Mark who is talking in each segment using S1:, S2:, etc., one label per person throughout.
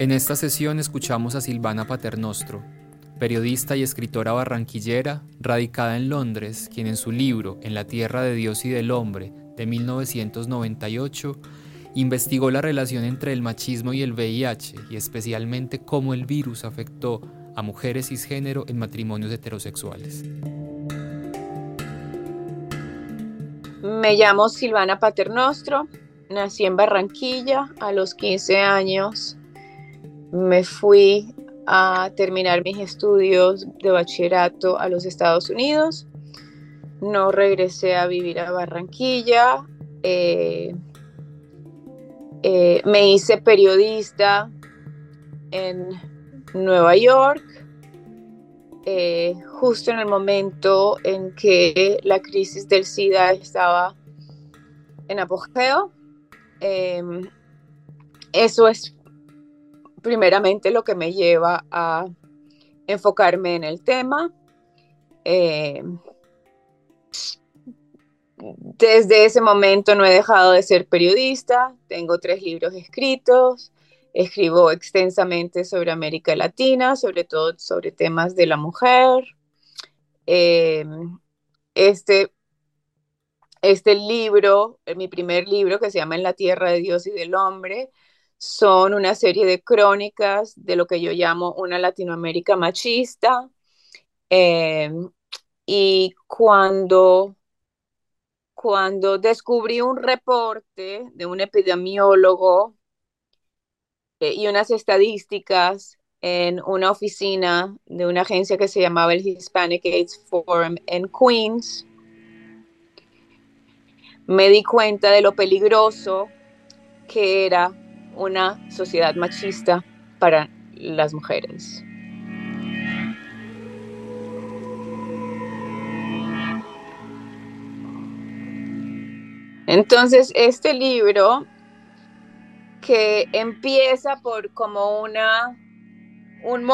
S1: En esta sesión escuchamos a Silvana Paternostro, periodista y escritora barranquillera radicada en Londres, quien en su libro En la Tierra de Dios y del Hombre de 1998 investigó la relación entre el machismo y el VIH y especialmente cómo el virus afectó a mujeres cisgénero en matrimonios heterosexuales.
S2: Me llamo Silvana Paternostro, nací en Barranquilla a los 15 años me fui a terminar mis estudios de bachillerato a los Estados Unidos. No regresé a vivir a Barranquilla. Eh, eh, me hice periodista en Nueva York, eh, justo en el momento en que la crisis del SIDA estaba en apogeo. eso es primeramente lo que me lleva a enfocarme en el tema. Eh, desde ese momento no he dejado de ser periodista, tengo tres libros escritos, escribo extensamente sobre América Latina, sobre todo sobre temas de la mujer. Eh, este, este libro, mi primer libro que se llama En la Tierra de Dios y del Hombre, son una serie de crónicas de lo que yo llamo una Latinoamérica machista. Em, y cuando, cuando descubrí un reporte de un epidemiólogo eh, y unas estadísticas en una oficina de una agencia que se llamaba el Hispanic AIDS Forum en Queens, me di cuenta de lo peligroso que era una sociedad machista para las mujeres. Entonces, este libro que empieza por como una, un,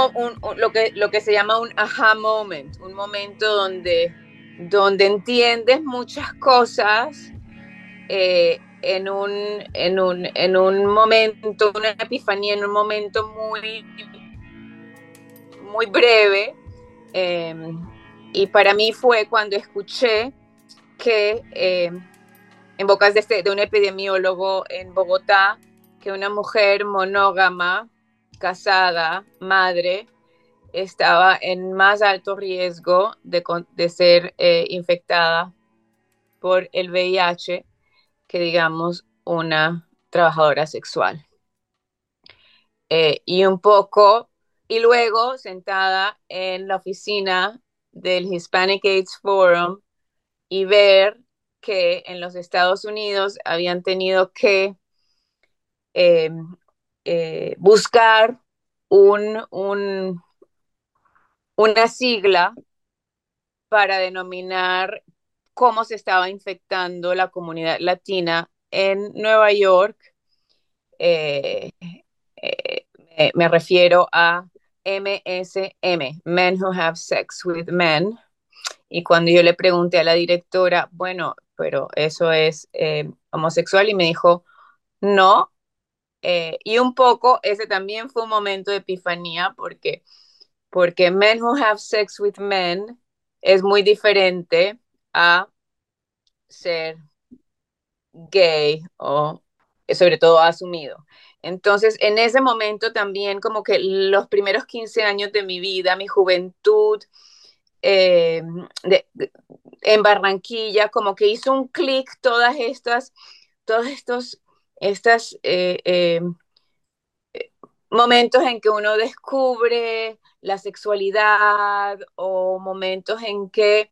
S2: lo, que, lo que se llama un aha moment, un momento donde, donde entiendes muchas cosas eh, en un, en un, en un momento, una epifanía, en un momento muy, muy breve. Em, y para mí fue cuando escuché que em, en bocas de, este, de un epidemiólogo en Bogotá, que una mujer monógama, casada, madre, estaba en más alto riesgo de, de ser eh, infectada por el VIH que digamos una trabajadora sexual. Eh, y un poco, y luego sentada en la oficina del Hispanic AIDS Forum y ver que en los Estados Unidos habían tenido que eh, eh, buscar un, una sigla para denominar cómo se estaba infectando la comunidad latina en Nueva York. Eh, eh, me, refiero a MSM, Men Who Have Sex with Men. Y cuando yo le pregunté a la directora, bueno, pero eso es eh, homosexual, y me dijo, no. y un poco, ese también fue un momento de epifanía, porque, porque Men Who Have Sex with Men es muy diferente a ser gay o sobre todo asumido. Entonces, en ese momento también como que los primeros 15 años de mi vida, mi juventud eh, en Barranquilla, como que hizo un clic todas estas, todos estos, estas eh, eh, momentos en que uno descubre la sexualidad o momentos en que,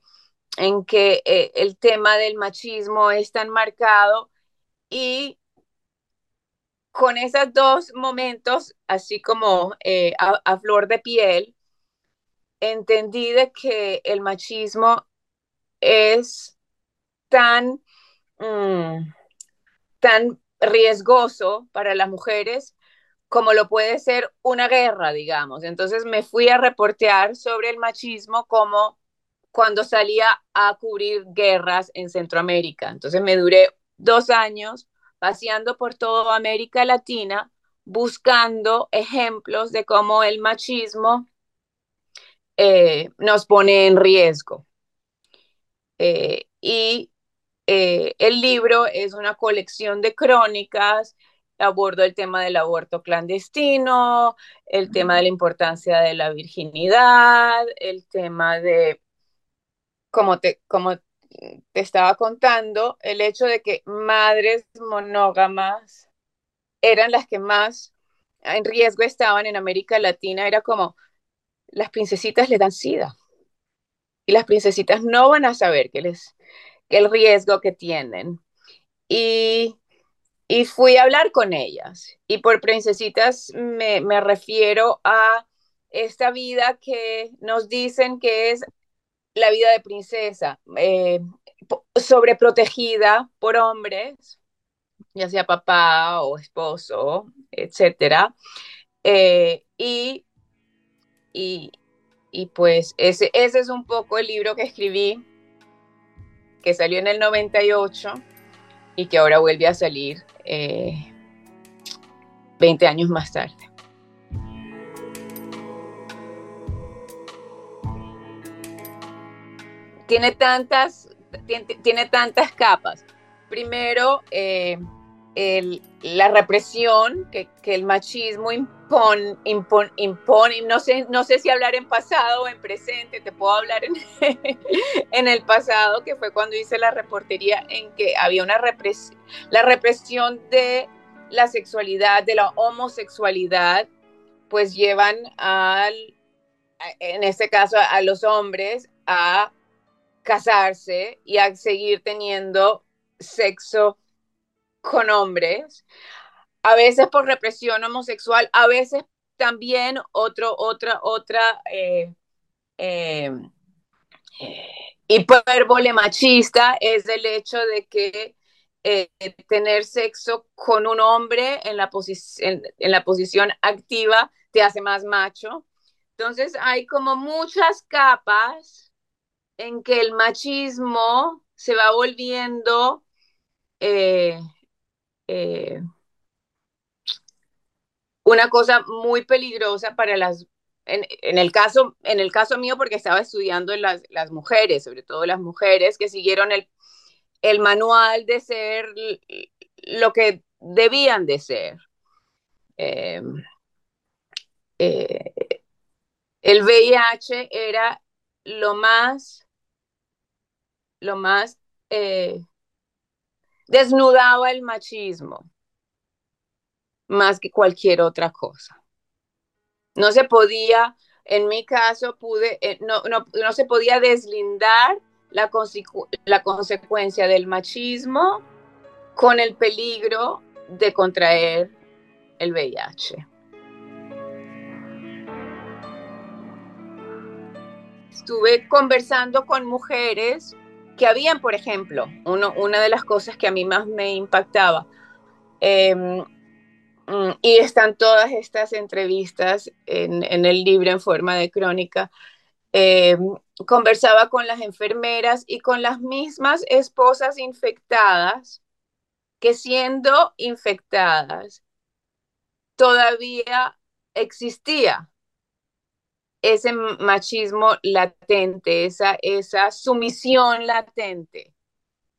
S2: en que eh, el tema del machismo es tan marcado y con esos dos momentos, así como eh, a, flor de piel, entendí de que el machismo es tan, mm, tan riesgoso para las mujeres como lo puede ser una guerra, digamos. Entonces me fui a reportear sobre el machismo como cuando salía a cubrir guerras en Centroamérica. Entonces me duré dos años paseando por toda América Latina buscando ejemplos de cómo el machismo eh, nos pone en riesgo. Eh, y eh, el libro es una colección de crónicas, abordo el tema del aborto clandestino, el tema de la importancia de la virginidad, el tema de, como te, como te estaba contando, el hecho de que madres monógamas eran las que más en riesgo estaban en América Latina, era como las princesitas le dan sida y las princesitas no van a saber que les el riesgo que tienen. Y, y fui a hablar con ellas. Y por princesitas me, me refiero a esta vida que nos dicen que es la vida de princesa, eh, sobreprotegida por hombres, ya sea papá o esposo, etc. Eh, y, y, y, pues ese, ese es un poco el libro que escribí, que salió en el 98 y que ahora vuelve a salir 20 eh, años más tarde. Tiene tantas, tiene, tantas capas. Primero, eh, la represión que, el machismo impone, impone, impone, no, sé, no sé si hablar en pasado o en presente, te puedo hablar en, en el pasado, que fue cuando hice la reportería en que había una represión, la represión de la sexualidad, de la homosexualidad, pues llevan al, en este caso a los hombres a casarse y a seguir teniendo sexo con hombres, a veces por represión homosexual, a veces también otro, otra, otra eh, eh, eh, machista es el hecho de que tener sexo con un hombre en la, en la posición activa te hace más macho. Entonces hay como muchas capas en que el machismo se va volviendo eh, eh, una cosa muy peligrosa para las, en, el caso, en el caso mío, porque estaba estudiando las, las mujeres, sobre todo las mujeres que siguieron el, el manual de ser lo que debían de ser. Eh, el VIH era lo más lo más eh, desnudaba el machismo más que cualquier otra cosa. No se podía, en mi caso, pude, eh, no, no, se podía deslindar la, la consecuencia del machismo con el peligro de contraer el VIH. Estuve conversando con mujeres que habían, por ejemplo, una de las cosas que a mí más me impactaba, em, mm, y están todas estas entrevistas en, el libro en forma de crónica, em, conversaba con las enfermeras y con las mismas esposas infectadas que siendo infectadas todavía existía ese machismo latente, esa, esa sumisión latente.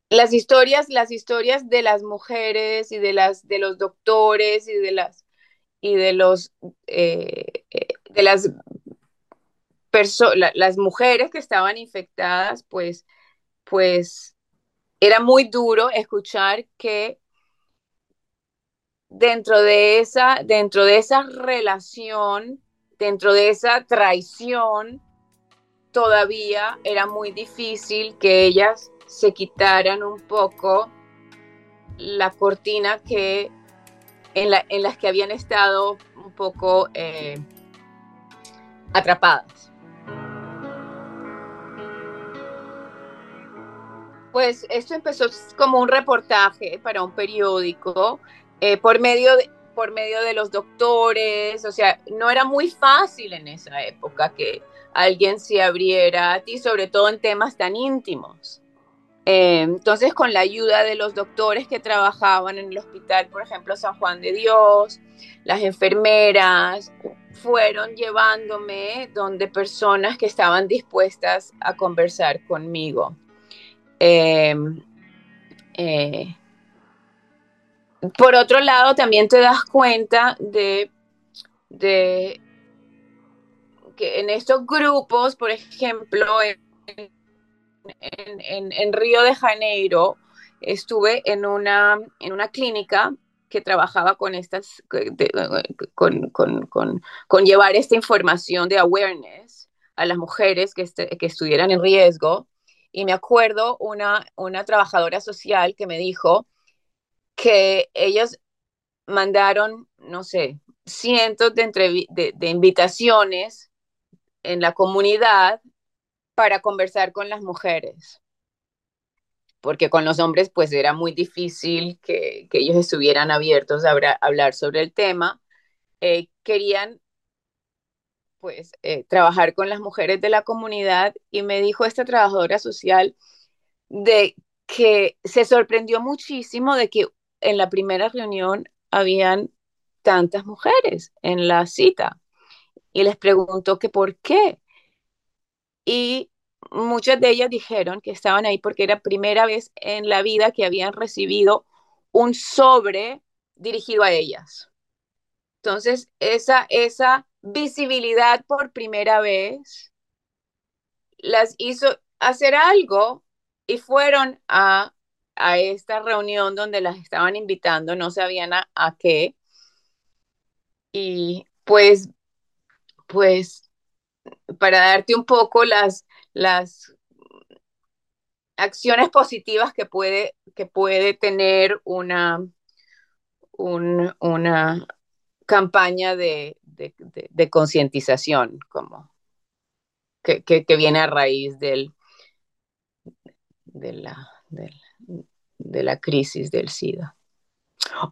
S2: Las historias, las historias de las mujeres y de, las, de los doctores y de las, y de los, eh, eh, de las, las mujeres que estaban infectadas, pues, pues era muy duro escuchar que dentro de esa, dentro de esa relación dentro de esa traición, todavía era muy difícil que ellas se quitaran un poco la cortina que en, la, en las que habían estado un poco eh, atrapadas. Pues esto empezó como un reportaje para un periódico eh, por, medio de, por medio de los doctores, o sea, no era muy fácil en esa época que alguien se abriera a ti, sobre todo en temas tan íntimos. Eh, entonces, con la ayuda de los doctores que trabajaban en el hospital, por ejemplo, San Juan de Dios, las enfermeras, fueron llevándome donde personas que estaban dispuestas a conversar conmigo. Eh, eh, por otro lado, también te das cuenta de, que en estos grupos, por ejemplo, en, en, Río de Janeiro, estuve en una, en una clínica que trabajaba con estas, con, con, con, llevar esta información de awareness a las mujeres que, que estuvieran en riesgo. Y me acuerdo una, una trabajadora social que me dijo que ellos mandaron, no sé, cientos de, de, de invitaciones en la comunidad para conversar con las mujeres, porque con los hombres pues era muy difícil que, ellos estuvieran abiertos a, hablar sobre el tema. Eh, querían pues eh, trabajar con las mujeres de la comunidad y me dijo esta trabajadora social de que se sorprendió muchísimo de que en la primera reunión habían tantas mujeres en la cita y les preguntó que por qué y muchas de ellas dijeron que estaban ahí porque era primera vez en la vida que habían recibido un sobre dirigido a ellas. Entonces, esa, esa visibilidad por primera vez las hizo hacer algo y fueron a, a esta reunión donde las estaban invitando, no sabían a, qué. Y pues, pues para darte un poco las, las acciones positivas que puede, que puede tener una, una campaña de, concientización como que, viene a raíz del, de, la, de la crisis del SIDA.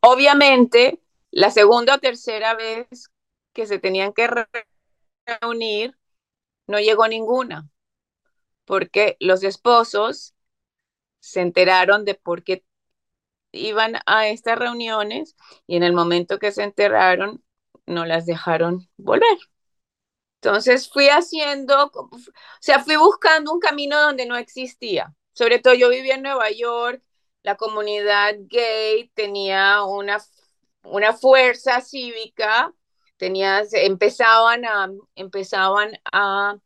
S2: Obviamente, la segunda o tercera vez que se tenían que reunir, no llegó ninguna, porque los esposos se enteraron de por qué iban a estas reuniones y en el momento que se enteraron no las dejaron volver. Entonces fui haciendo, o sea, fui buscando un camino donde no existía. Sobre todo yo vivía en Nueva York, la comunidad gay tenía una, una fuerza cívica tenías, empezaban a, empezaban a,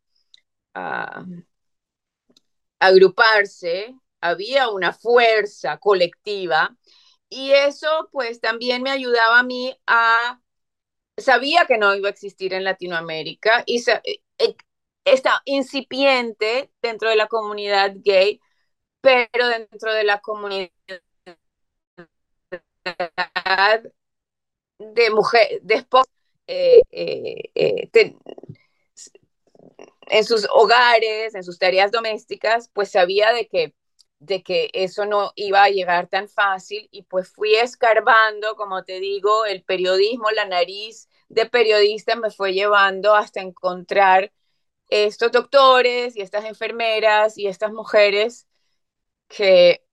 S2: agruparse, había una fuerza colectiva y eso pues también me ayudaba a mí a, sabía que no iba a existir en Latinoamérica y eh, eh, está incipiente dentro de la comunidad gay, pero dentro de la comunidad de mujer, de esposa, eh, eh, eh, en sus hogares, en sus tareas domésticas, pues sabía de que, de que eso no iba a llegar tan fácil y pues fui escarbando, como te digo, el periodismo, la nariz de periodista me fue llevando hasta encontrar estos doctores y estas enfermeras y estas mujeres que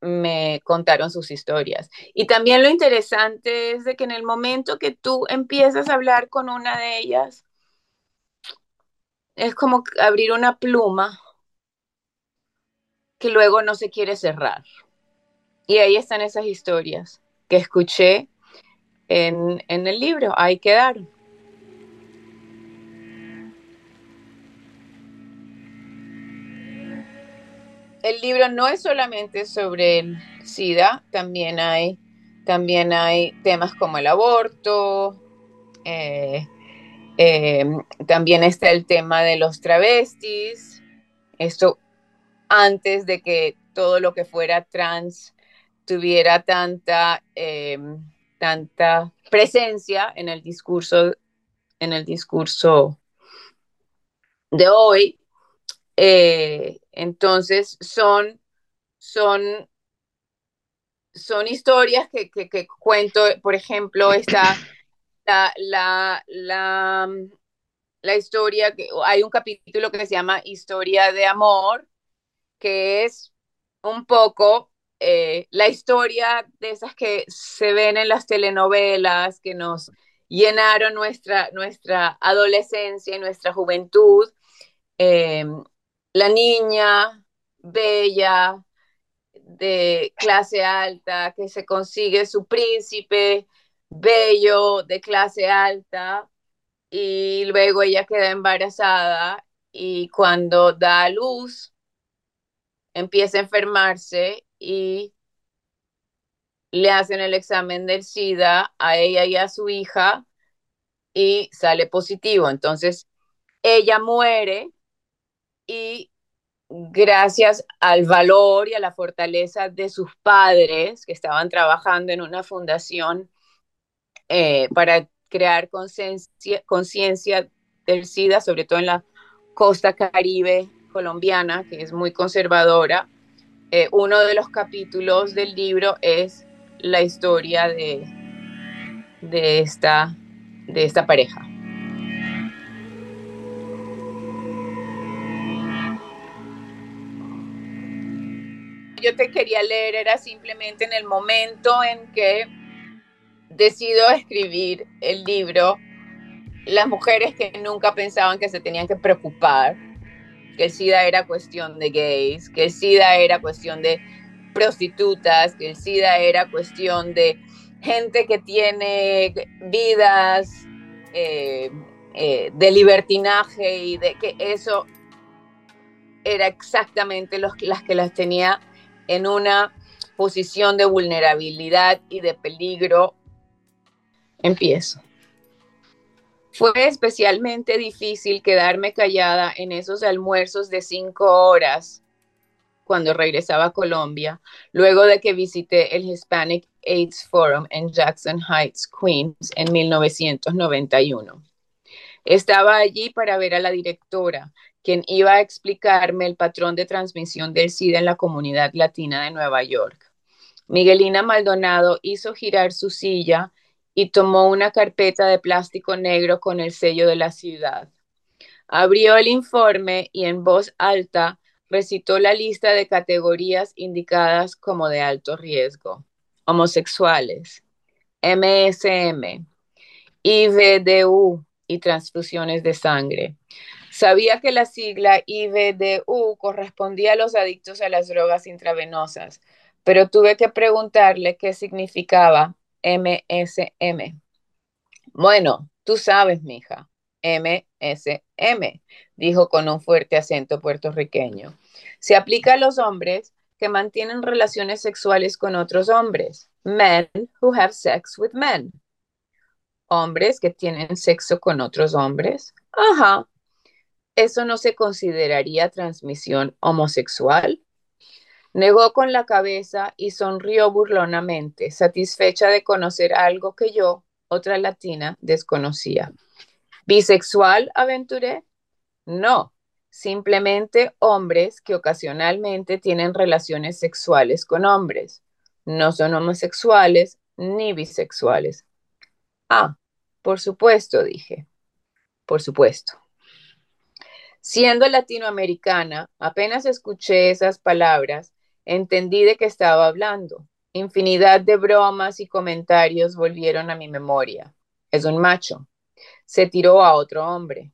S2: me contaron sus historias. Y también lo interesante es de que en el momento que tú empiezas a hablar con una de ellas, es como abrir una pluma que luego no se quiere cerrar. Y ahí están esas historias que escuché en, en el libro, ahí quedaron. El libro no es solamente sobre el SIDA, también hay, también hay temas como el aborto, eh, eh, también está el tema de los travestis, esto antes de que todo lo que fuera trans tuviera tanta, eh, tanta presencia en el discurso, en el discurso de hoy. Entonces son, son, son historias que, que, cuento, por ejemplo, está la, la, la, la historia, que hay un capítulo que se llama Historia de Amor, que es un poco eh, la historia de esas que se ven en las telenovelas, que nos llenaron nuestra, nuestra adolescencia y nuestra juventud. Em, la niña bella, de clase alta, que se consigue su príncipe bello de clase alta y luego ella queda embarazada y cuando da a luz empieza a enfermarse y le hacen el examen del SIDA a ella y a su hija y sale positivo. Entonces, ella muere y gracias al valor y a la fortaleza de sus padres que estaban trabajando en una fundación eh, para crear conciencia del SIDA, sobre todo en la costa caribe colombiana, que es muy conservadora, eh, uno de los capítulos del libro es la historia de, de, esta, de esta pareja. Yo te quería leer, era simplemente en el momento en que decido escribir el libro, las mujeres que nunca pensaban que se tenían que preocupar que el SIDA era cuestión de gays, que el SIDA era cuestión de prostitutas, que el SIDA era cuestión de gente que tiene vidas eh, eh, de libertinaje y de que eso era exactamente los, las que las tenía en una posición de vulnerabilidad y de peligro. Empiezo. Fue especialmente difícil quedarme callada en esos almuerzos de cinco horas cuando regresaba a Colombia, luego de que visité el Hispanic AIDS Forum en Jackson Heights, Queens, en 1991. Estaba allí para ver a la directora, quien iba a explicarme el patrón de transmisión del SIDA en la comunidad latina de Nueva York. Miguelina Maldonado hizo girar su silla y tomó una carpeta de plástico negro con el sello de la ciudad. Abrió el informe y en voz alta recitó la lista de categorías indicadas como de alto riesgo. Homosexuales, MSM, IVDU y transfusiones de sangre. Sabía que la sigla IVDU correspondía a los adictos a las drogas intravenosas, pero tuve que preguntarle qué significaba MSM. Bueno, tú sabes, mija, MSM, dijo con un fuerte acento puertorriqueño. Se aplica a los hombres que mantienen relaciones sexuales con otros hombres. Men who have sex with men. Hombres que tienen sexo con otros hombres. Ajá. ¿Eso no se consideraría transmisión homosexual? Negó con la cabeza y sonrió burlonamente, satisfecha de conocer algo que yo, otra latina, desconocía. ¿Bisexual, aventuré? No, simplemente hombres que ocasionalmente tienen relaciones sexuales con hombres. No son homosexuales ni bisexuales. Ah, por supuesto, dije. Por supuesto. Siendo latinoamericana, apenas escuché esas palabras, Entendí de qué estaba hablando. Infinidad de bromas y comentarios volvieron a mi memoria. Es un macho. Se tiró a otro hombre.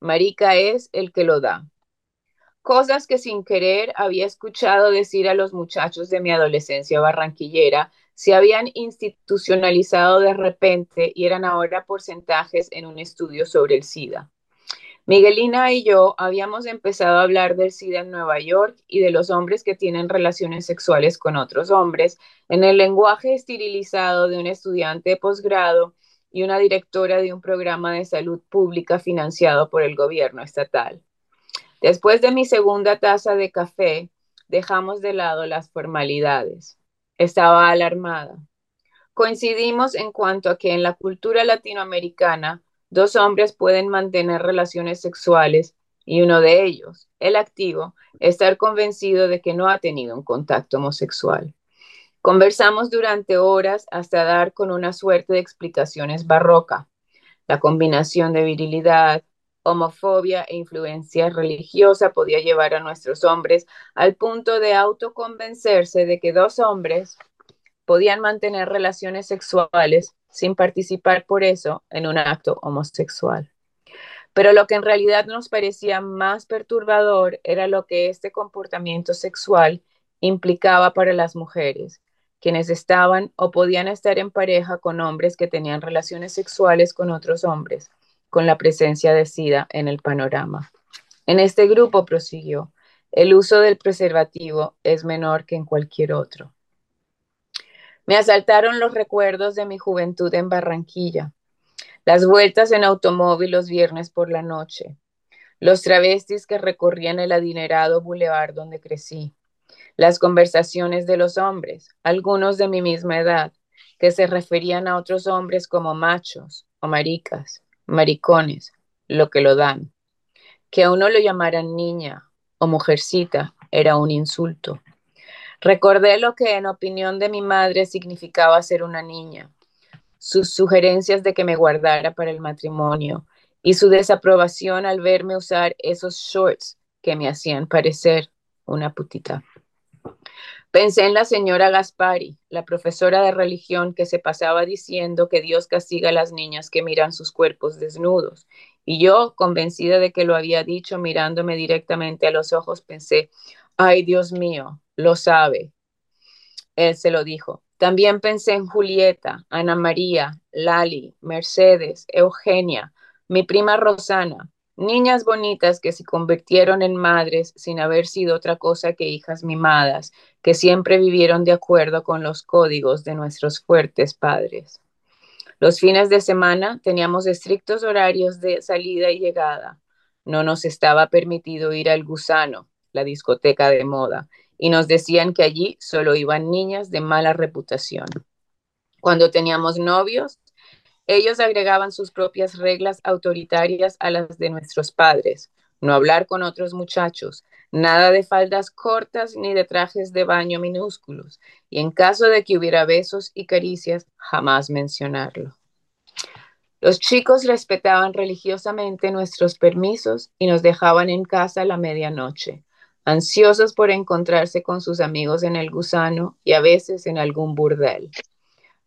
S2: Marica es el que lo da. Cosas que sin querer había escuchado decir a los muchachos de mi adolescencia barranquillera se habían institucionalizado de repente y eran ahora porcentajes en un estudio sobre el SIDA. Miguelina y yo habíamos empezado a hablar del SIDA en Nueva York y de los hombres que tienen relaciones sexuales con otros hombres en el lenguaje esterilizado de un estudiante de posgrado y una directora de un programa de salud pública financiado por el gobierno estatal. Después de mi segunda taza de café, dejamos de lado las formalidades. Estaba alarmada. Coincidimos en cuanto a que en la cultura latinoamericana dos hombres pueden mantener relaciones sexuales y uno de ellos, el activo, estar convencido de que no ha tenido un contacto homosexual. Conversamos durante horas hasta dar con una suerte de explicaciones barroca. La combinación de virilidad, homofobia e influencia religiosa podía llevar a nuestros hombres al punto de autoconvencerse de que dos hombres podían mantener relaciones sexuales sin participar por eso en un acto homosexual. Pero lo que en realidad nos parecía más perturbador era lo que este comportamiento sexual implicaba para las mujeres, quienes estaban o podían estar en pareja con hombres que tenían relaciones sexuales con otros hombres, con la presencia de SIDA en el panorama. En este grupo, prosiguió, el uso del preservativo es menor que en cualquier otro. Me asaltaron los recuerdos de mi juventud en Barranquilla, las vueltas en automóvil los viernes por la noche, los travestis que recorrían el adinerado bulevar donde crecí, las conversaciones de los hombres, algunos de mi misma edad, que se referían a otros hombres como machos o maricas, maricones, lo que lo dan. Que a uno lo llamaran niña o mujercita era un insulto. Recordé lo que en opinión de mi madre significaba ser una niña, sus sugerencias de que me guardara para el matrimonio y su desaprobación al verme usar esos shorts que me hacían parecer una putita. Pensé en la señora Gaspari, la profesora de religión que se pasaba diciendo que Dios castiga a las niñas que miran sus cuerpos desnudos. Y yo, convencida de que lo había dicho mirándome directamente a los ojos, pensé, ay Dios mío, lo sabe. Él se lo dijo. También pensé en Julieta, Ana María, Lali, Mercedes, Eugenia, mi prima Rosana, niñas bonitas que se convirtieron en madres sin haber sido otra cosa que hijas mimadas, que siempre vivieron de acuerdo con los códigos de nuestros fuertes padres. Los fines de semana teníamos estrictos horarios de salida y llegada. No nos estaba permitido ir al gusano, la discoteca de moda, y nos decían que allí solo iban niñas de mala reputación. Cuando teníamos novios, ellos agregaban sus propias reglas autoritarias a las de nuestros padres. No hablar con otros muchachos, nada de faldas cortas ni de trajes de baño minúsculos, y en caso de que hubiera besos y caricias, jamás mencionarlo. Los chicos respetaban religiosamente nuestros permisos y nos dejaban en casa a la medianoche, ansiosos por encontrarse con sus amigos en el gusano y a veces en algún burdel.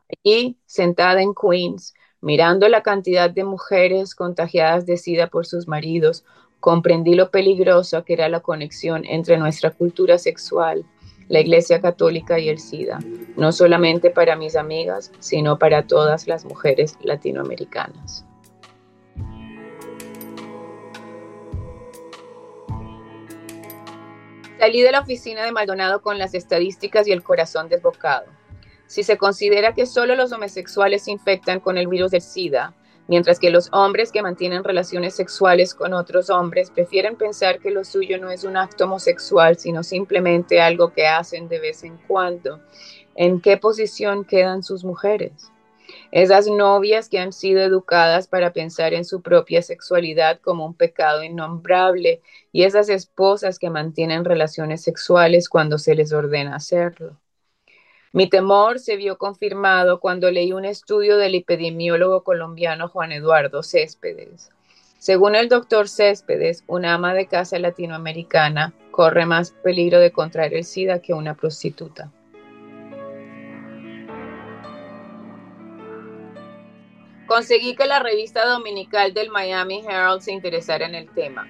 S2: Allí, sentada en Queens, Mirando la cantidad de mujeres contagiadas de SIDA por sus maridos, comprendí lo peligroso que era la conexión entre nuestra cultura sexual, la Iglesia Católica y el SIDA, no solamente para mis amigas, sino para todas las mujeres latinoamericanas. Salí de la oficina de Maldonado con las estadísticas y el corazón desbocado. Si se considera que solo los homosexuales se infectan con el virus del SIDA, mientras que los hombres que mantienen relaciones sexuales con otros hombres prefieren pensar que lo suyo no es un acto homosexual, sino simplemente algo que hacen de vez en cuando, ¿en qué posición quedan sus mujeres? Esas novias que han sido educadas para pensar en su propia sexualidad como un pecado innombrable y esas esposas que mantienen relaciones sexuales cuando se les ordena hacerlo. Mi temor se vio confirmado cuando leí un estudio del epidemiólogo colombiano Juan Eduardo Céspedes. Según el doctor Céspedes, una ama de casa latinoamericana corre más peligro de contraer el SIDA que una prostituta. Conseguí que la revista dominical del Miami Herald se interesara en el tema.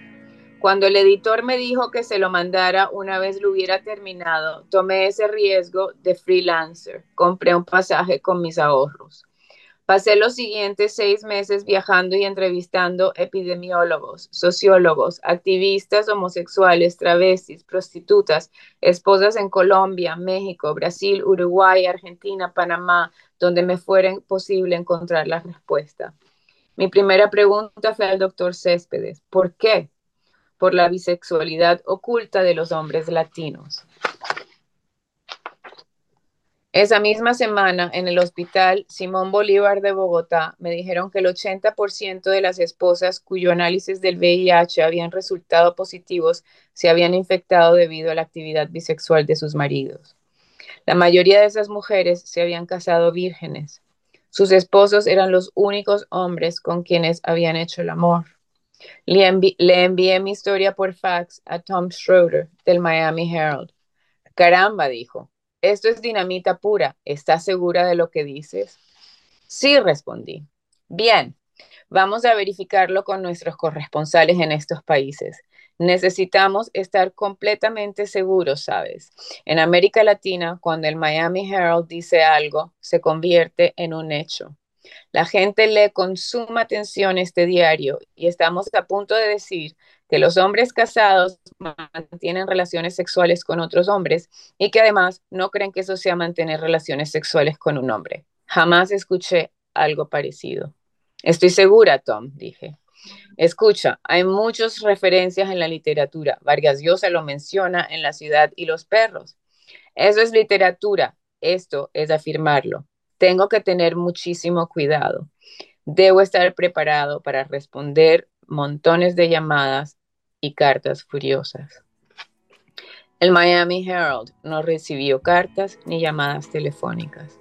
S2: Cuando el editor me dijo que se lo mandara una vez lo hubiera terminado, tomé ese riesgo de freelancer. Compré un pasaje con mis ahorros. Pasé los siguientes seis meses viajando y entrevistando epidemiólogos, sociólogos, activistas homosexuales, travestis, prostitutas, esposas en Colombia, México, Brasil, Uruguay, Argentina, Panamá, donde me fuera posible encontrar la respuesta. Mi primera pregunta fue al doctor Céspedes, ¿por qué? por la bisexualidad oculta de los hombres latinos. Esa misma semana, en el hospital Simón Bolívar de Bogotá, me dijeron que el 80% de las esposas cuyo análisis del VIH habían resultado positivos se habían infectado debido a la actividad bisexual de sus maridos. La mayoría de esas mujeres se habían casado vírgenes. Sus esposos eran los únicos hombres con quienes habían hecho el amor. Le, envié mi historia por fax a Tom Schroeder del Miami Herald. Caramba, dijo, esto es dinamita pura. ¿Estás segura de lo que dices? Sí, respondí. Bien, vamos a verificarlo con nuestros corresponsales en estos países. Necesitamos estar completamente seguros, ¿sabes? En América Latina, cuando el Miami Herald dice algo, se convierte en un hecho. La gente lee con suma atención este diario y estamos a punto de decir que los hombres casados mantienen relaciones sexuales con otros hombres y que además no creen que eso sea mantener relaciones sexuales con un hombre. Jamás escuché algo parecido. Estoy segura, Tom, dije. Escucha, hay muchas referencias en la literatura. Vargas Llosa lo menciona en La ciudad y los perros. Eso es literatura. Esto es afirmarlo. Tengo que tener muchísimo cuidado. Debo estar preparado para responder montones de llamadas y cartas furiosas. El Miami Herald no recibió cartas ni llamadas telefónicas,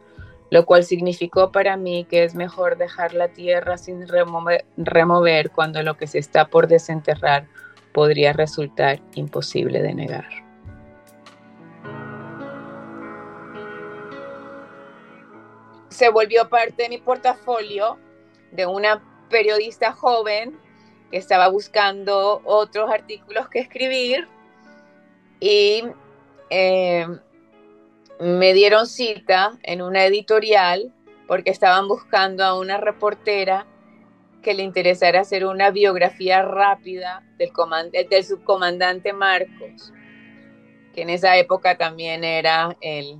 S2: lo cual significó para mí que es mejor dejar la tierra sin remover, cuando lo que se está por desenterrar podría resultar imposible de negar. Se volvió parte de mi portafolio de una periodista joven que estaba buscando otros artículos que escribir y eh, me dieron cita en una editorial porque estaban buscando a una reportera que le interesara hacer una biografía rápida del, del subcomandante Marcos, que en esa época también era el,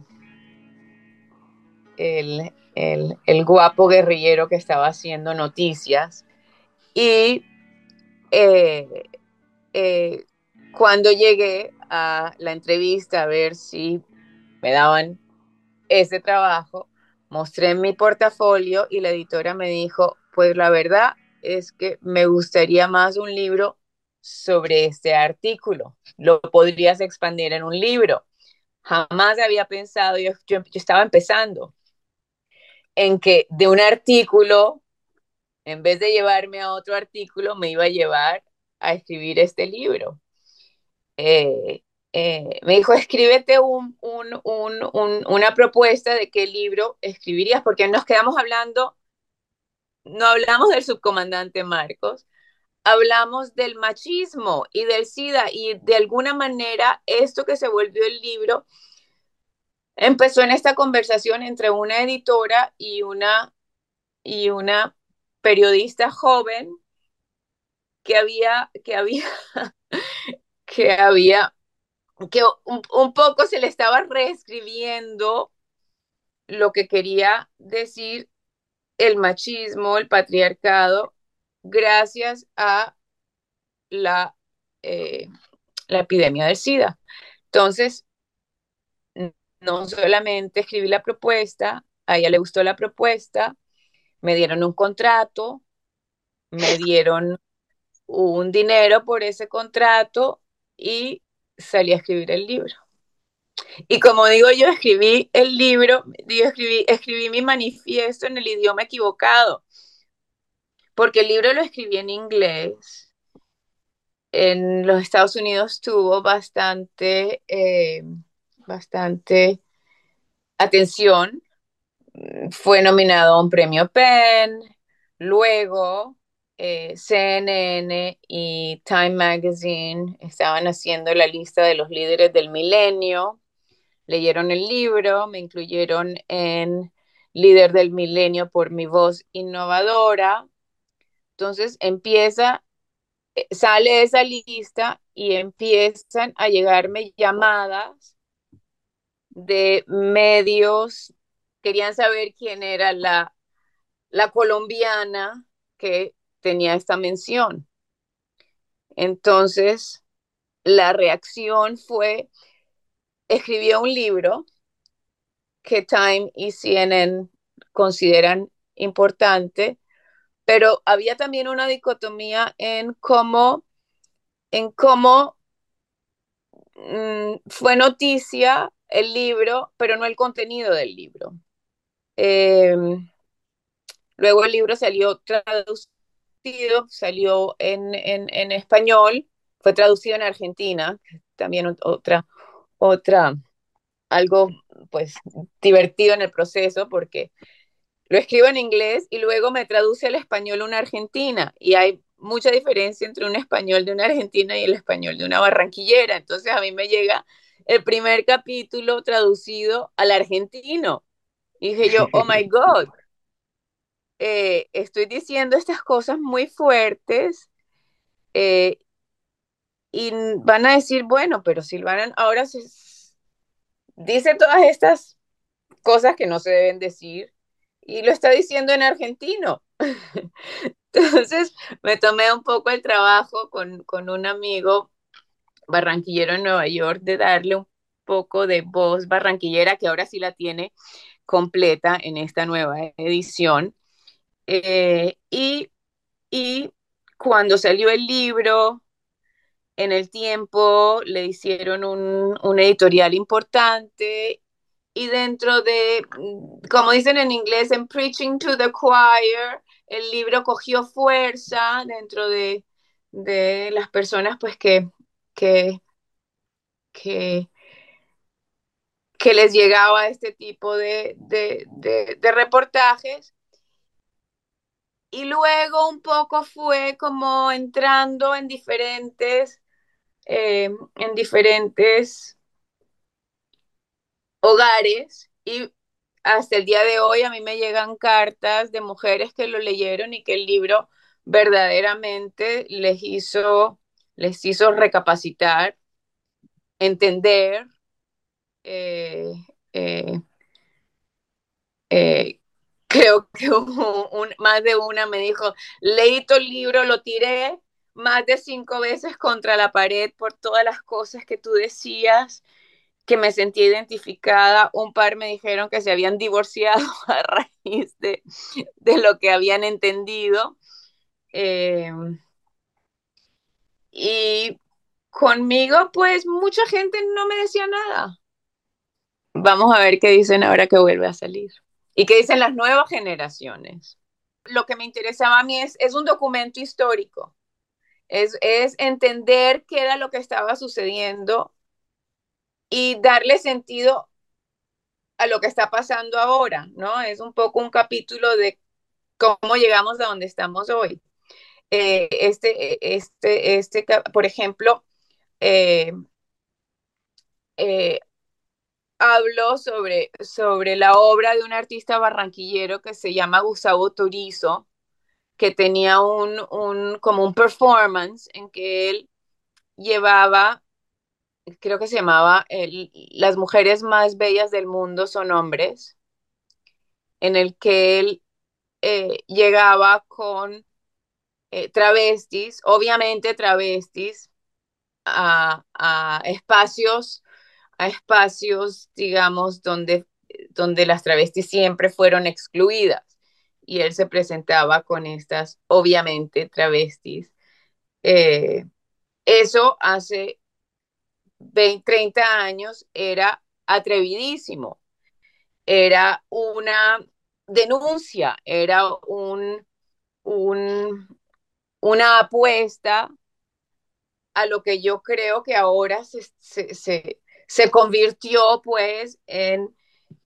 S2: el, el, el guapo guerrillero que estaba haciendo noticias. Y eh, eh, cuando llegué a la entrevista a ver si me daban ese trabajo, mostré mi portafolio y la editora me dijo, pues la verdad es que me gustaría más un libro sobre este artículo. Lo podrías expandir en un libro. Jamás había pensado, yo, yo estaba empezando, en que de un artículo en vez de llevarme a otro artículo, me iba a llevar a escribir este libro. Eh, eh, me dijo, escríbete una propuesta de qué libro escribirías, porque nos quedamos hablando, no hablamos del subcomandante Marcos, hablamos del machismo y del SIDA, y de alguna manera esto que se volvió el libro empezó en esta conversación entre una editora y una, y una periodista joven que había, que había, que había, que un, poco se le estaba reescribiendo lo que quería decir el machismo, el patriarcado, gracias a la, eh, la epidemia del SIDA. Entonces, no solamente escribí la propuesta, a ella le gustó la propuesta, me dieron un contrato, me dieron un dinero por ese contrato y salí a escribir el libro. Y como digo yo, escribí el libro, escribí, escribí mi manifiesto en el idioma equivocado, porque el libro lo escribí en inglés. En los Estados Unidos tuvo bastante, eh, bastante atención fue nominado a un premio PEN, luego eh, CNN y Time Magazine estaban haciendo la lista de los líderes del milenio, leyeron el libro, me incluyeron en líder del milenio por mi voz innovadora. Entonces empieza, eh, sale esa lista y empiezan a llegarme llamadas de medios querían saber quién era la, la colombiana que tenía esta mención. Entonces, la reacción fue, escribió un libro que Time y CNN consideran importante, pero había también una dicotomía en cómo, en cómo mmm, fue noticia el libro, pero no el contenido del libro. Eh, luego el libro salió traducido, salió en, en, en, español, fue traducido en Argentina, también otra, otra, algo pues divertido en el proceso porque lo escribo en inglés y luego me traduce al español una argentina y hay mucha diferencia entre un español de una argentina y el español de una barranquillera. Entonces a mí me llega el primer capítulo traducido al argentino. Y dije yo, oh my God, eh, estoy diciendo estas cosas muy fuertes eh, y van a decir, bueno, pero Silvana ahora se dice todas estas cosas que no se deben decir y lo está diciendo en argentino. Entonces me tomé un poco el trabajo con, con un amigo barranquillero en Nueva York de darle un poco de voz barranquillera que ahora sí la tiene completa en esta nueva edición. Eh, y, y cuando salió el libro, en el tiempo le hicieron un, un, editorial importante y dentro de, como dicen en inglés, en Preaching to the Choir, el libro cogió fuerza dentro de, de las personas pues que, que, que, que les llegaba este tipo de, de, de, reportajes. Y luego un poco fue como entrando en diferentes, eh, en diferentes hogares y hasta el día de hoy a mí me llegan cartas de mujeres que lo leyeron y que el libro verdaderamente les hizo, les hizo recapacitar, entender, eh, eh, eh, creo que un, más de una me dijo, leí tu libro, lo tiré más de cinco veces contra la pared por todas las cosas que tú decías, que me sentí identificada. Un par me dijeron que se habían divorciado a raíz de, de lo que habían entendido. Y conmigo, pues mucha gente no me decía nada. Vamos a ver qué dicen ahora que vuelve a salir y qué dicen las nuevas generaciones. Lo que me interesaba a mí es, es un documento histórico, es, es entender qué era lo que estaba sucediendo y darle sentido a lo que está pasando ahora, ¿no? Es un poco un capítulo de cómo llegamos a donde estamos hoy. Eh, este, este, este, por ejemplo, eh, eh, hablo sobre, sobre la obra de un artista barranquillero que se llama Gustavo Torizo, que tenía un, un, como un performance en que él llevaba, creo que se llamaba el, Las mujeres más bellas del mundo son hombres, en el que él eh, llegaba con eh, travestis, obviamente travestis, a, a espacios a espacios, digamos, donde, donde las travestis siempre fueron excluidas. Y él se presentaba con estas, obviamente, travestis. Eh, eso hace 20, 30 años era atrevidísimo. Era una denuncia, era un, un, una apuesta a lo que yo creo que ahora se, se convirtió pues en,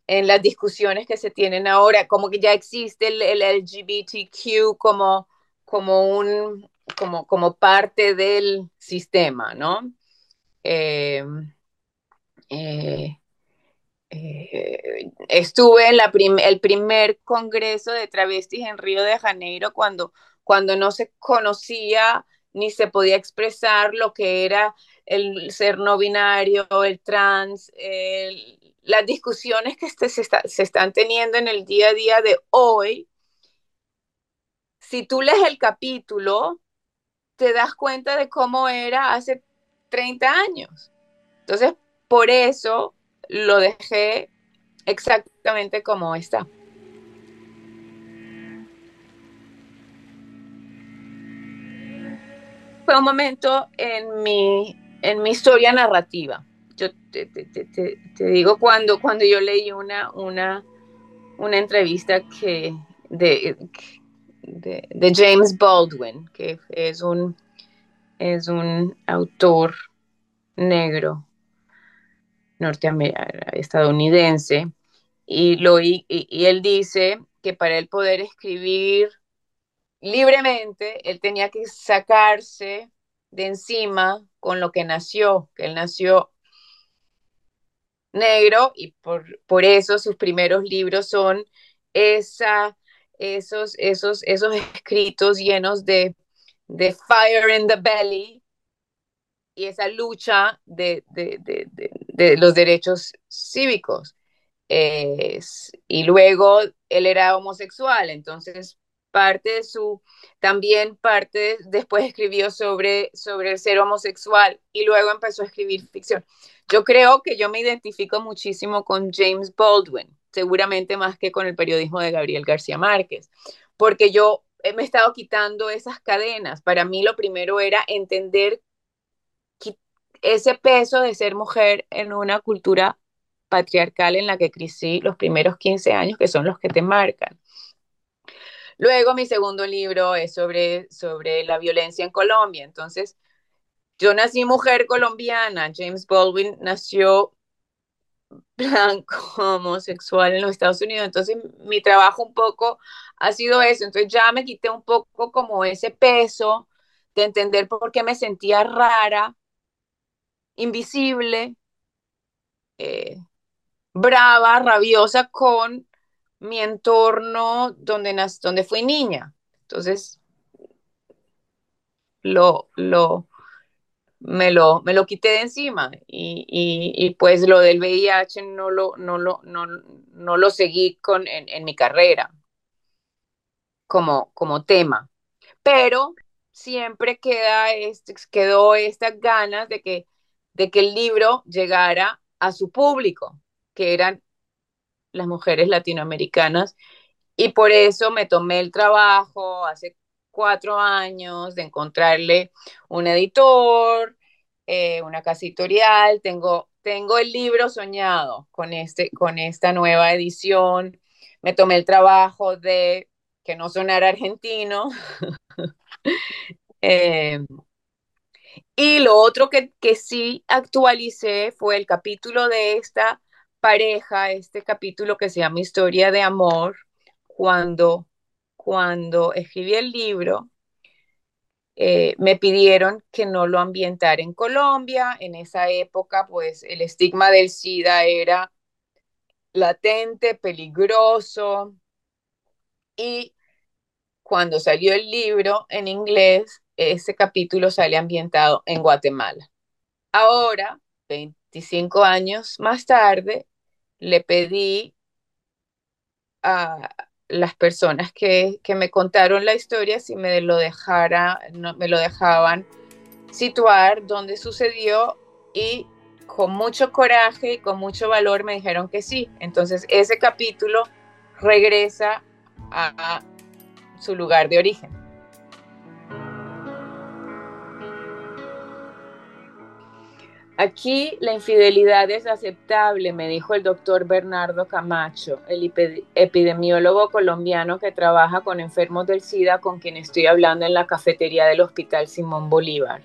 S2: en las discusiones que se tienen ahora, como que ya existe el, el LGBTQ como, como, un, como, como parte del sistema, ¿no? Eh, eh, eh, estuve en la el primer congreso de travestis en Río de Janeiro cuando, cuando no se conocía ni se podía expresar lo que era el ser no binario, el trans, las discusiones que este, se, están teniendo en el día a día de hoy, si tú lees el capítulo, te das cuenta de cómo era hace 30 años. Entonces, por eso lo dejé exactamente como está. Fue un momento en mi, en mi historia narrativa. Yo te, digo, cuando, cuando yo leí una, una, una entrevista que de, de, James Baldwin, que es un, es un autor negro estadounidense, y, lo, y, él dice que para él poder escribir libremente, él tenía que sacarse de encima con lo que nació, que él nació negro y por, por eso sus primeros libros son esa, esos, esos, esos escritos llenos de, de fire in the belly y esa lucha de, de, de, de los derechos cívicos. y luego él era homosexual, entonces parte de su, también parte, después escribió sobre, sobre el ser homosexual y luego empezó a escribir ficción. Yo creo que yo me identifico muchísimo con James Baldwin, seguramente más que con el periodismo de Gabriel García Márquez, porque yo me he estado quitando esas cadenas. Para mí lo primero era entender ese peso de ser mujer en una cultura patriarcal en la que crecí los primeros 15 años, que son los que te marcan. Luego mi segundo libro es sobre, sobre la violencia en Colombia. Entonces, yo nací mujer colombiana, James Baldwin nació blanco, homosexual en los Estados Unidos. Entonces, mi trabajo un poco ha sido eso. Entonces, ya me quité un poco como ese peso de entender por qué me sentía rara, invisible, eh, brava, rabiosa con mi entorno donde, donde fui niña. Entonces, lo, lo, me lo, me lo quité de encima y, pues lo del VIH no lo, no lo, no, no lo seguí con, en, mi carrera como, como tema. Pero siempre queda este, quedó estas ganas de que, de que el libro llegara a su público, que eran las mujeres latinoamericanas. Y por eso me tomé el trabajo hace cuatro años de encontrarle un editor, eh, una casa editorial, tengo, tengo el libro soñado con, este, con esta nueva edición. Me tomé el trabajo de que no sonara argentino. Eh, y lo otro que, que sí actualicé fue el capítulo de esta pareja, este capítulo que se llama Historia de Amor, cuando, cuando escribí el libro, eh, me pidieron que no lo ambientara en Colombia. En esa época, pues el estigma del SIDA era latente, peligroso. Y cuando salió el libro en inglés, ese capítulo sale ambientado en Guatemala. Ahora, 25 años más tarde, le pedí a las personas que, me contaron la historia si me lo dejara, no, me lo dejaban situar donde sucedió y con mucho coraje y con mucho valor me dijeron que sí. Entonces ese capítulo regresa a su lugar de origen. Aquí la infidelidad es aceptable, me dijo el doctor Bernardo Camacho, el epidemiólogo colombiano que trabaja con enfermos del SIDA con quien estoy hablando en la cafetería del Hospital Simón Bolívar.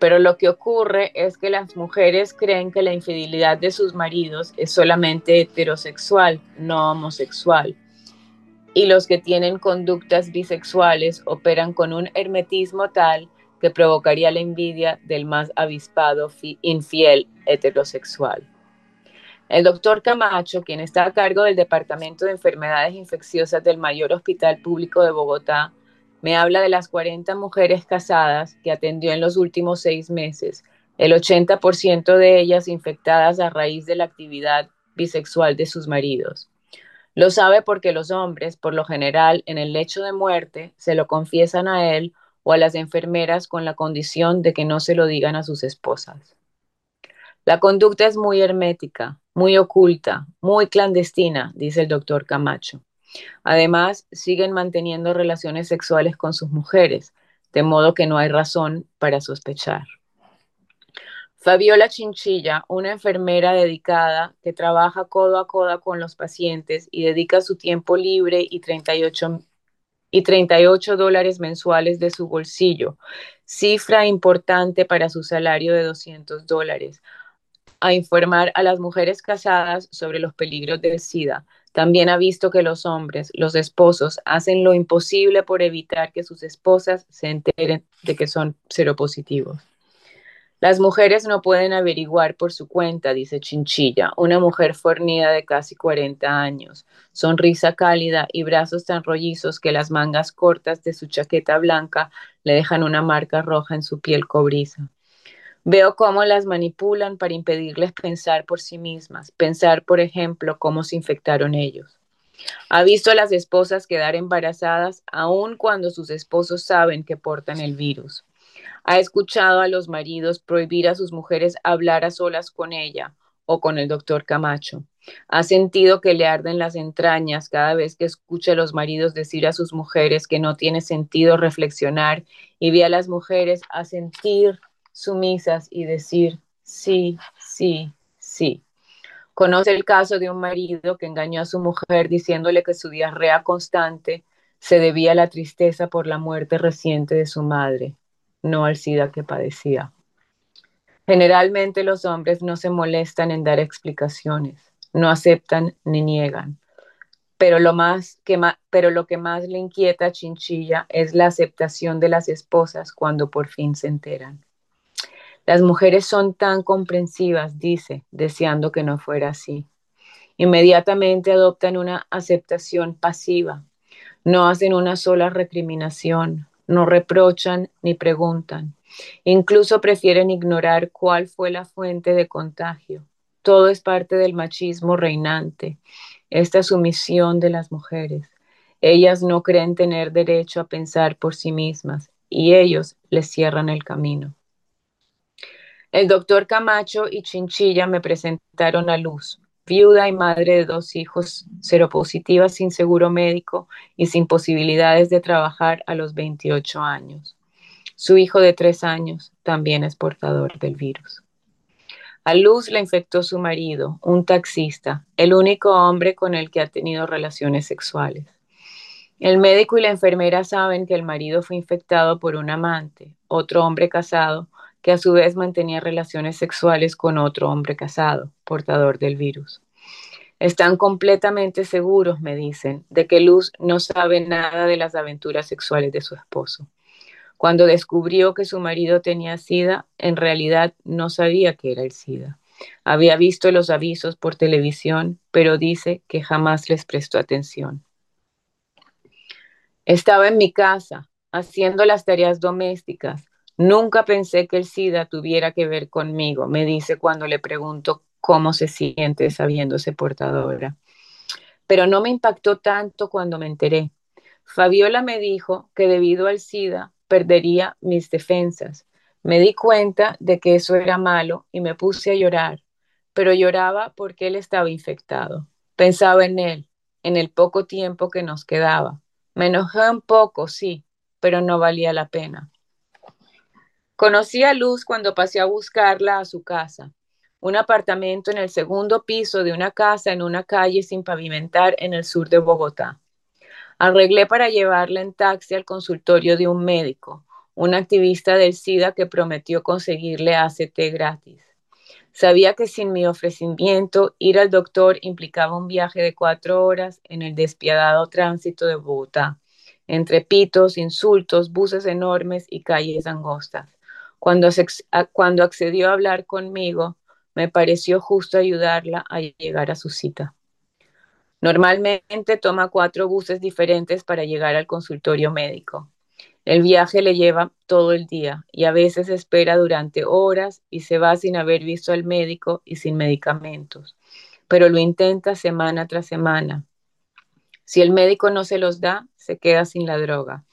S2: Pero lo que ocurre es que las mujeres creen que la infidelidad de sus maridos es solamente heterosexual, no homosexual. Y los que tienen conductas bisexuales operan con un hermetismo tal que provocaría la envidia del más avispado infiel heterosexual. El doctor Camacho, quien está a cargo del Departamento de Enfermedades Infecciosas del Mayor Hospital Público de Bogotá, me habla de las 40 mujeres casadas que atendió en los últimos seis meses, el 80% de ellas infectadas a raíz de la actividad bisexual de sus maridos. Lo sabe porque los hombres, por lo general, en el lecho de muerte, se lo confiesan a él o a las enfermeras con la condición de que no se lo digan a sus esposas. La conducta es muy hermética, muy oculta, muy clandestina, dice el doctor Camacho. Además, siguen manteniendo relaciones sexuales con sus mujeres, de modo que no hay razón para sospechar. Fabiola Chinchilla, una enfermera dedicada que trabaja codo a codo con los pacientes y dedica su tiempo libre y 38, y 38 dólares mensuales de su bolsillo, cifra importante para su salario de 200 dólares, a informar a las mujeres casadas sobre los peligros del SIDA. También ha visto que los hombres, los esposos, hacen lo imposible por evitar que sus esposas se enteren de que son seropositivos. Las mujeres no pueden averiguar por su cuenta, dice Chinchilla, una mujer fornida de casi 40 años, sonrisa cálida y brazos tan rollizos que las mangas cortas de su chaqueta blanca le dejan una marca roja en su piel cobriza. Veo cómo las manipulan para impedirles pensar por sí mismas, pensar, por ejemplo, cómo se infectaron ellos. Ha visto a las esposas quedar embarazadas aun cuando sus esposos saben que portan el virus. Ha escuchado a los maridos prohibir a sus mujeres hablar a solas con ella o con el doctor Camacho. Ha sentido que le arden las entrañas cada vez que escucha a los maridos decir a sus mujeres que no tiene sentido reflexionar y ve a las mujeres a sentir sumisas y decir sí, sí, sí. Conoce el caso de un marido que engañó a su mujer diciéndole que su diarrea constante se debía a la tristeza por la muerte reciente de su madre no al SIDA que padecía. Generalmente los hombres no se molestan en dar explicaciones, no aceptan ni niegan. Pero lo, más que pero lo que más le inquieta a Chinchilla es la aceptación de las esposas cuando por fin se enteran. Las mujeres son tan comprensivas, dice, deseando que no fuera así. Inmediatamente adoptan una aceptación pasiva, no hacen una sola recriminación, no reprochan ni preguntan. Incluso prefieren ignorar cuál fue la fuente de contagio. Todo es parte del machismo reinante, esta sumisión de las mujeres. Ellas no creen tener derecho a pensar por sí mismas y ellos les cierran el camino. El doctor Camacho y Chinchilla me presentaron a Luz, viuda y madre de dos hijos seropositiva sin seguro médico y sin posibilidades de trabajar a los 28 años. Su hijo de tres años también es portador del virus. A Luz la infectó su marido, un taxista, el único hombre con el que ha tenido relaciones sexuales. El médico y la enfermera saben que el marido fue infectado por un amante, otro hombre casado, que a su vez mantenía relaciones sexuales con otro hombre casado, portador del virus. Están completamente seguros, me dicen, de que Luz no sabe nada de las aventuras sexuales de su esposo. Cuando descubrió que su marido tenía SIDA, en realidad no sabía que era el SIDA. Había visto los avisos por televisión, pero dice que jamás les prestó atención. Estaba en mi casa, haciendo las tareas domésticas, Nunca pensé que el SIDA tuviera que ver conmigo, me dice cuando le pregunto cómo se siente sabiéndose portadora. Pero no me impactó tanto cuando me enteré. Fabiola me dijo que debido al SIDA perdería mis defensas. Me di cuenta de que eso era malo y me puse a llorar, pero lloraba porque él estaba infectado. Pensaba en él, en el poco tiempo que nos quedaba. Me enojé un poco, sí, pero no valía la pena. Conocí a Luz cuando pasé a buscarla a su casa, un apartamento en el segundo piso de una casa en una calle sin pavimentar en el sur de Bogotá. Arreglé para llevarla en taxi al consultorio de un médico, un activista del SIDA que prometió conseguirle ACT gratis. Sabía que sin mi ofrecimiento ir al doctor implicaba un viaje de cuatro horas en el despiadado tránsito de Bogotá, entre pitos, insultos, buses enormes y calles angostas. Cuando, accedió a hablar conmigo, me pareció justo ayudarla a llegar a su cita. Normalmente toma cuatro buses diferentes para llegar al consultorio médico. El viaje le lleva todo el día y a veces espera durante horas y se va sin haber visto al médico y sin medicamentos, pero lo intenta semana tras semana. Si el médico no se los da, se queda sin la droga.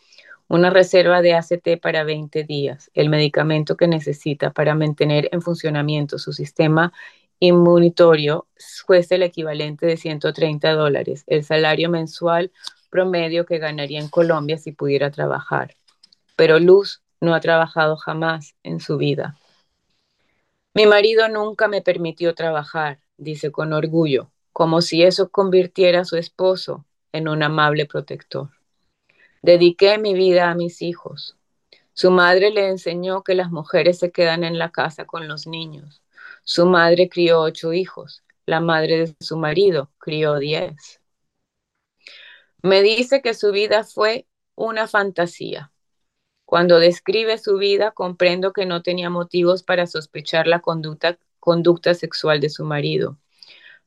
S2: Una reserva de ACT para 20 días, el medicamento que necesita para mantener en funcionamiento su sistema inmunitorio cuesta el equivalente de 130 dólares, el salario mensual promedio que ganaría en Colombia si pudiera trabajar. Pero Luz no ha trabajado jamás en su vida. Mi marido nunca me permitió trabajar, dice con orgullo, como si eso convirtiera a su esposo en un amable protector. Dediqué mi vida a mis hijos. Su madre le enseñó que las mujeres se quedan en la casa con los niños. Su madre crió ocho hijos. La madre de su marido crió diez. Me dice que su vida fue una fantasía. Cuando describe su vida, comprendo que no tenía motivos para sospechar la conducta, conducta sexual de su marido.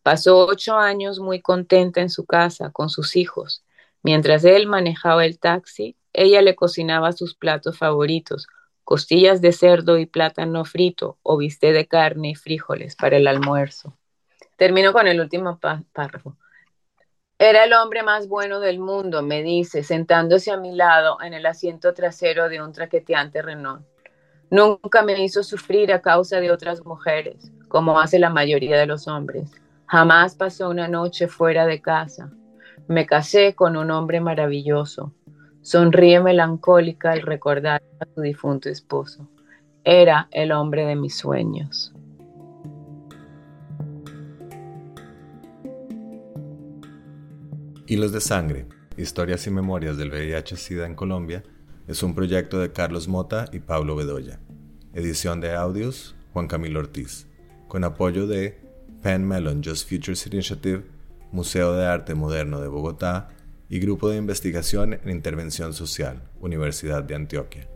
S2: Pasó ocho años muy contenta en su casa con sus hijos. Mientras él manejaba el taxi, ella le cocinaba sus platos favoritos, costillas de cerdo y plátano frito o bistec de carne y frijoles para el almuerzo. Termino con el último párrafo. Era el hombre más bueno del mundo, me dice, sentándose a mi lado en el asiento trasero de un traqueteante Renault. Nunca me hizo sufrir a causa de otras mujeres, como hace la mayoría de los hombres. Jamás pasó una noche fuera de casa. Me casé con un hombre maravilloso. Sonríe melancólica al recordar a su difunto esposo. Era el hombre de mis sueños.
S3: Hilos de Sangre, Historias y Memorias del VIH-Sida en Colombia, es un proyecto de Carlos Mota y Pablo Bedoya. Edición de audios, Juan Camilo Ortiz, con apoyo de Penn Mellon Just Futures Initiative, Museo de Arte Moderno de Bogotá y Grupo de Investigación en Intervención Social, Universidad de Antioquia.